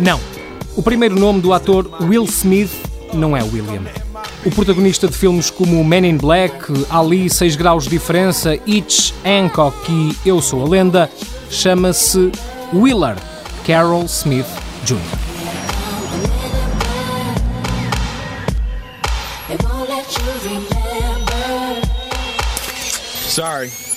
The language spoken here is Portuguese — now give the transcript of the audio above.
Não. O primeiro nome do ator Will Smith não é William. O protagonista de filmes como Men in Black, Ali, 6 Graus de Diferença, Itch, Hancock e Eu Sou a Lenda chama-se Willard Carroll Smith Jr. Sorry.